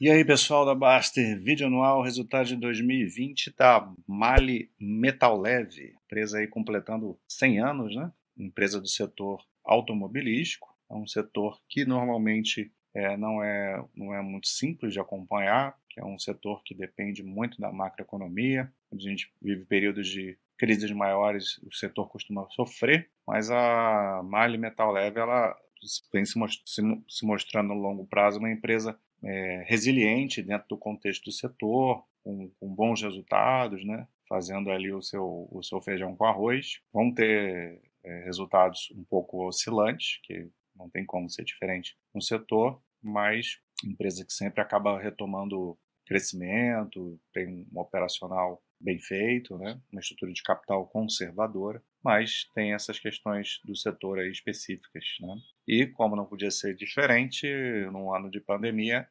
E aí, pessoal da Baster, vídeo anual, resultado de 2020 da Mali Metal Leve, empresa aí completando 100 anos, né? Empresa do setor automobilístico, é um setor que normalmente é, não, é, não é muito simples de acompanhar, que é um setor que depende muito da macroeconomia, a gente vive períodos de crises maiores, o setor costuma sofrer, mas a Mali Metal Leve, ela vem se, mostrando no longo prazo uma empresa é, resiliente dentro do contexto do setor, com, com, bons resultados, né? fazendo ali o seu, o seu feijão com arroz. Vão ter é, resultados um pouco oscilantes, que não tem como ser diferente no setor, mas empresa que sempre acaba retomando crescimento, tem um operacional bem feito, né? uma estrutura de capital conservadora, mas tem essas questões do setor aí específicas. Né? E, como não podia ser diferente, num ano de pandemia,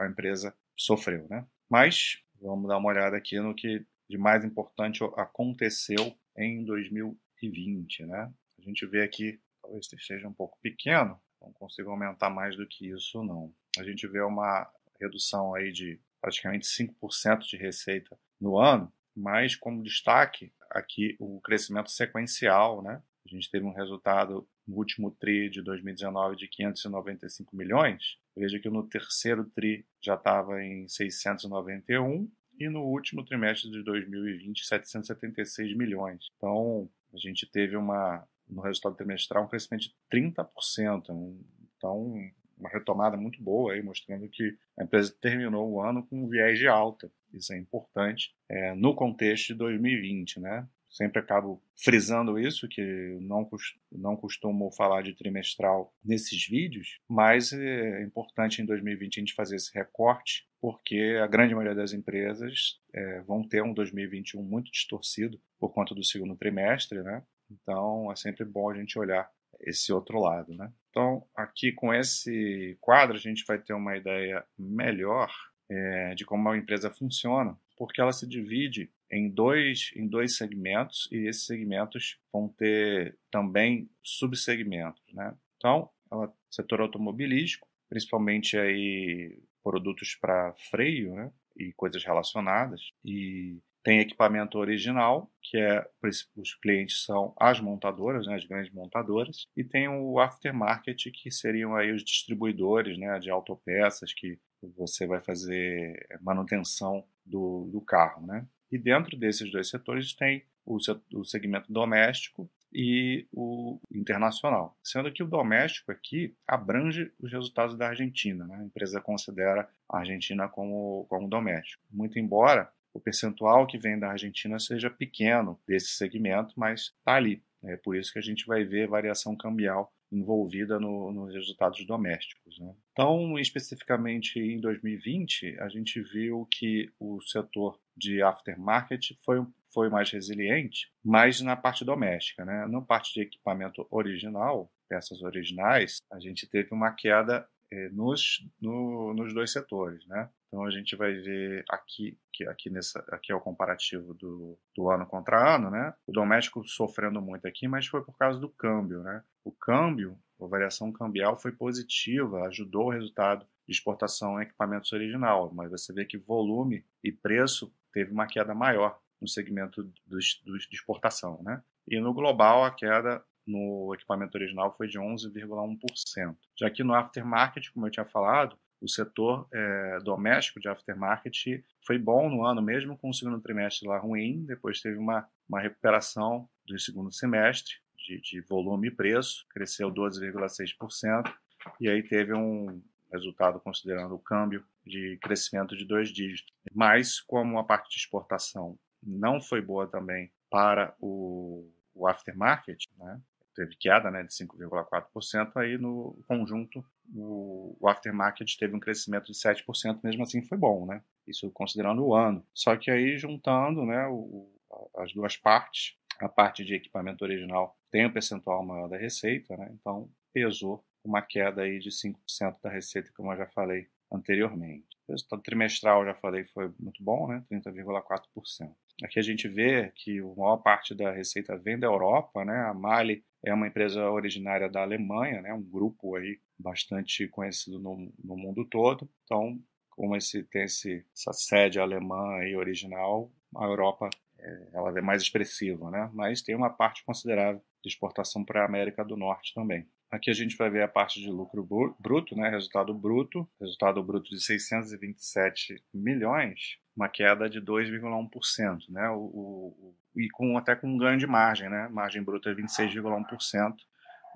a empresa sofreu. Né? Mas vamos dar uma olhada aqui no que de mais importante aconteceu em 2020. Né? A gente vê aqui, talvez esteja um pouco pequeno, não consigo aumentar mais do que isso, não. A gente vê uma redução aí de praticamente 5% de receita no ano, mas como destaque aqui o crescimento sequencial, né? A gente teve um resultado no último TRI de 2019 de 595 milhões. Veja que no terceiro TRI já estava em 691 e no último trimestre de 2020 776 milhões. Então a gente teve uma no resultado trimestral um crescimento de 30%. Então uma retomada muito boa aí, mostrando que a empresa terminou o ano com um viés de alta. Isso é importante é, no contexto de 2020, né? Sempre acabo frisando isso, que não, não costumo falar de trimestral nesses vídeos, mas é importante em 2020 a gente fazer esse recorte, porque a grande maioria das empresas é, vão ter um 2021 muito distorcido por conta do segundo trimestre, né? Então é sempre bom a gente olhar esse outro lado, né? Então, aqui com esse quadro, a gente vai ter uma ideia melhor é, de como a empresa funciona, porque ela se divide em dois, em dois segmentos e esses segmentos vão ter também subsegmentos, né? Então, ela, setor automobilístico, principalmente aí produtos para freio, né? E coisas relacionadas. E tem equipamento original, que é os clientes são as montadoras, né, as grandes montadoras, e tem o aftermarket, que seriam aí os distribuidores né, de autopeças, que você vai fazer manutenção do, do carro. Né? E dentro desses dois setores tem o, o segmento doméstico e o internacional. Sendo que o doméstico aqui abrange os resultados da Argentina. Né? A empresa considera a Argentina como, como doméstico. Muito embora o percentual que vem da Argentina seja pequeno desse segmento, mas está ali. É por isso que a gente vai ver variação cambial envolvida no, nos resultados domésticos. Né? Então, especificamente em 2020, a gente viu que o setor de aftermarket foi, foi mais resiliente, mas na parte doméstica. Né? Na parte de equipamento original, peças originais, a gente teve uma queda é, nos, no, nos dois setores, né? Então a gente vai ver aqui que aqui nessa aqui é o comparativo do, do ano contra ano, né? O doméstico sofrendo muito aqui, mas foi por causa do câmbio, né? O câmbio, a variação cambial foi positiva, ajudou o resultado de exportação em equipamentos original, mas você vê que volume e preço teve uma queda maior no segmento dos, dos de exportação, né? E no global a queda no equipamento original foi de 11,1%. Já que no aftermarket, como eu tinha falado, o setor é, doméstico de aftermarket foi bom no ano, mesmo com o segundo trimestre lá ruim, depois teve uma, uma recuperação do segundo semestre de, de volume e preço, cresceu 12,6%, e aí teve um resultado, considerando o câmbio, de crescimento de dois dígitos. Mas, como a parte de exportação não foi boa também para o, o aftermarket, né, teve queda né, de 5,4%, aí no conjunto o, o aftermarket teve um crescimento de 7%, mesmo assim foi bom, né? Isso considerando o ano. Só que aí juntando né, o, as duas partes, a parte de equipamento original tem um percentual maior da receita, né? então pesou uma queda aí de 5% da receita, como eu já falei anteriormente. O resultado trimestral, já falei, foi muito bom, né? 30,4%. Aqui a gente vê que a maior parte da receita vem da Europa, né? A Mali é uma empresa originária da Alemanha, né? Um grupo aí bastante conhecido no, no mundo todo. Então, como esse, tem esse, essa sede alemã e original, a Europa é, ela é mais expressiva, né? mas tem uma parte considerável de exportação para a América do Norte também. Aqui a gente vai ver a parte de lucro bruto, né? resultado bruto, resultado bruto de 627 milhões, uma queda de 2,1%, né? O, o, e com, até com um ganho de margem, né? margem bruta é 26,1%,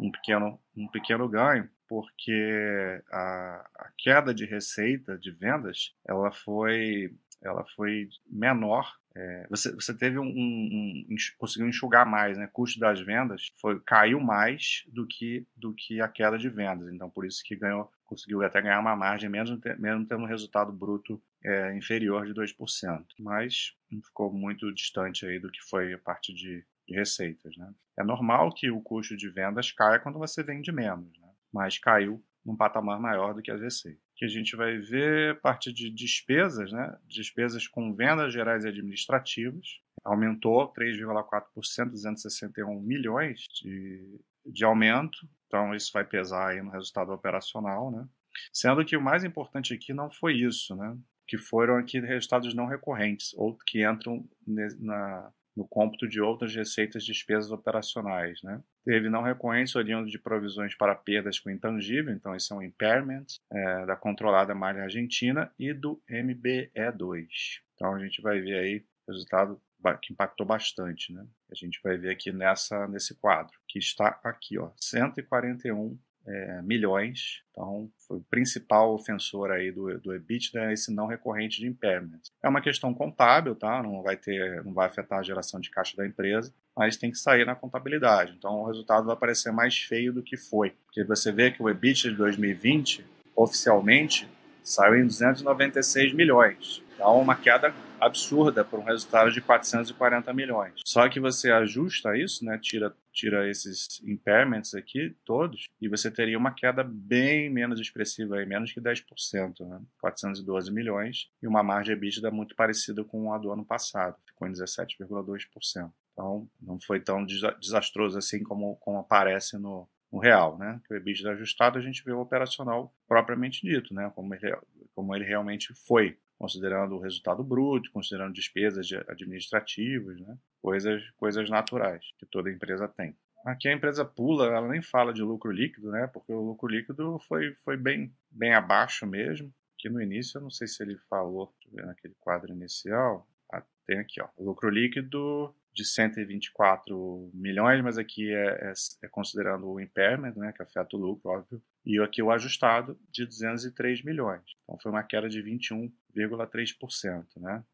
um pequeno, um pequeno ganho, porque a, a queda de receita de vendas ela foi, ela foi menor é, você, você teve um, um, um, conseguiu enxugar mais, né? O custo das vendas foi caiu mais do que do que a queda de vendas. Então por isso que ganhou, conseguiu até ganhar uma margem mesmo, mesmo tendo um resultado bruto é, inferior de 2%. Mas ficou muito distante aí do que foi a parte de, de receitas, né? É normal que o custo de vendas caia quando você vende menos, né? Mas caiu num patamar maior do que as receitas que a gente vai ver parte de despesas, né? Despesas com vendas gerais e administrativas. Aumentou 3,4%, 261 milhões de, de aumento. Então, isso vai pesar aí no resultado operacional, né? Sendo que o mais importante aqui não foi isso, né? Que foram aqui resultados não recorrentes, ou que entram na, no cômputo de outras receitas e despesas operacionais. Né? Teve não recorrência oriundo de provisões para perdas com intangível, então esse é um impairment é, da controlada malha argentina e do MBE2. Então a gente vai ver aí resultado que impactou bastante, né? A gente vai ver aqui nessa nesse quadro que está aqui, ó, 141 é, milhões. Então, foi o principal ofensor aí do, do EBITDA esse não recorrente de impairment. É uma questão contábil, tá? Não vai ter, não vai afetar a geração de caixa da empresa, mas tem que sair na contabilidade. Então, o resultado vai parecer mais feio do que foi, porque você vê que o EBITDA de 2020 oficialmente saiu em 296 milhões. Então, uma queda absurda para um resultado de 440 milhões. Só que você ajusta isso, né, tira, tira esses impairments aqui todos, e você teria uma queda bem menos expressiva, aí, menos que 10%, né, 412 milhões, e uma margem EBITDA muito parecida com a do ano passado, ficou em 17,2%. Então, não foi tão desastroso assim como, como aparece no, no real, né? Que o EBITDA ajustado a gente vê o operacional propriamente dito, né? Como ele, como ele realmente foi considerando o resultado bruto, considerando despesas administrativas, né? coisas, coisas naturais que toda empresa tem. Aqui a empresa pula, ela nem fala de lucro líquido, né? porque o lucro líquido foi, foi bem, bem abaixo mesmo. Aqui no início, eu não sei se ele falou, deixa eu ver naquele quadro inicial, ah, tem aqui, ó, lucro líquido de 124 milhões, mas aqui é, é, é, considerando o impairment, né, que afeta o lucro, óbvio, e aqui o ajustado de 203 milhões. Então foi uma queda de 21,3%, né?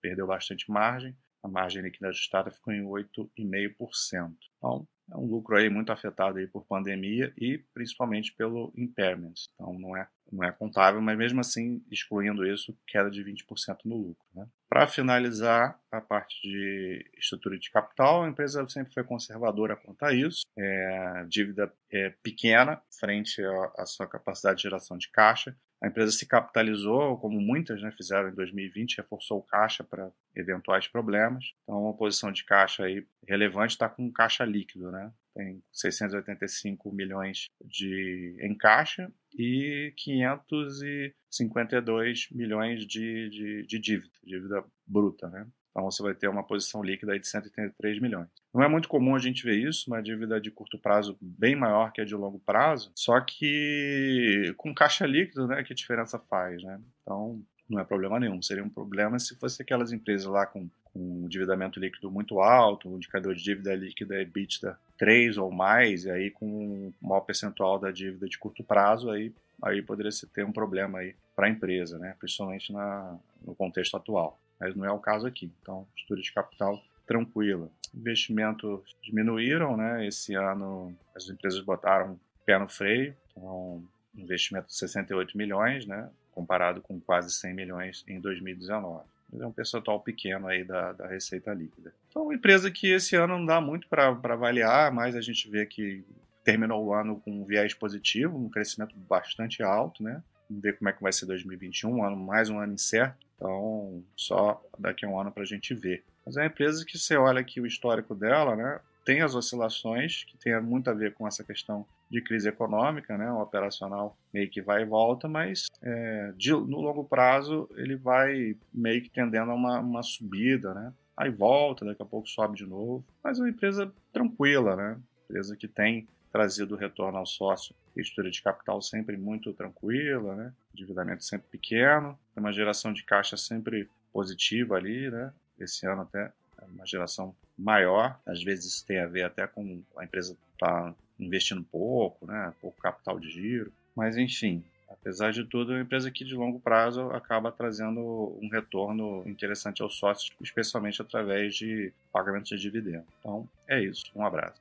Perdeu bastante margem, a margem líquida ajustada ficou em 8,5%. Então, é um lucro aí muito afetado aí por pandemia e principalmente pelo impairment. Então, não é, não é contável, mas mesmo assim, excluindo isso, queda de 20% no lucro. Né? Para finalizar a parte de estrutura de capital, a empresa sempre foi conservadora quanto a isso. É, dívida é pequena frente à sua capacidade de geração de caixa. A empresa se capitalizou, como muitas né, fizeram em 2020, reforçou o caixa para eventuais problemas. Então, uma posição de caixa aí relevante está com caixa líquido, né? Tem 685 milhões de em caixa e 552 milhões de, de, de dívida, dívida bruta, né? Então você vai ter uma posição líquida de 183 milhões. Não é muito comum a gente ver isso, uma dívida de curto prazo bem maior que a de longo prazo, só que com caixa líquido, né, que diferença faz, né? Então não é problema nenhum. Seria um problema se fosse aquelas empresas lá com, com endividamento líquido muito alto, um indicador de dívida líquida EBITDA 3 ou mais, e aí com um maior percentual da dívida de curto prazo, aí, aí poderia ter um problema aí para a empresa, né? principalmente na, no contexto atual mas não é o caso aqui. Então, estrutura de capital tranquila. Investimentos diminuíram, né? Esse ano as empresas botaram pé no freio, então investimento de 68 milhões, né? Comparado com quase 100 milhões em 2019. É um percentual pequeno aí da, da receita líquida. Então, uma empresa que esse ano não dá muito para avaliar, mas a gente vê que terminou o ano com um viés positivo, um crescimento bastante alto, né? Vamos ver como é que vai ser 2021, um ano, mais um ano incerto. Então, só daqui a um ano para a gente ver. Mas é uma empresa que você olha aqui o histórico dela, né? Tem as oscilações, que tem muito a ver com essa questão de crise econômica, né? O operacional meio que vai e volta, mas é, de, no longo prazo ele vai meio que tendendo a uma, uma subida, né? Aí volta, daqui a pouco sobe de novo. Mas é uma empresa tranquila, né? Empresa que tem trazido retorno ao sócio, estrutura de capital sempre muito tranquila, né? endividamento sempre pequeno, uma geração de caixa sempre positiva ali, né? Esse ano até é uma geração maior, às vezes isso tem a ver até com a empresa estar tá investindo pouco, né? Pouco capital de giro, mas enfim, apesar de tudo, é uma empresa que de longo prazo acaba trazendo um retorno interessante aos sócios, especialmente através de pagamentos de dividendo. Então, é isso. Um abraço.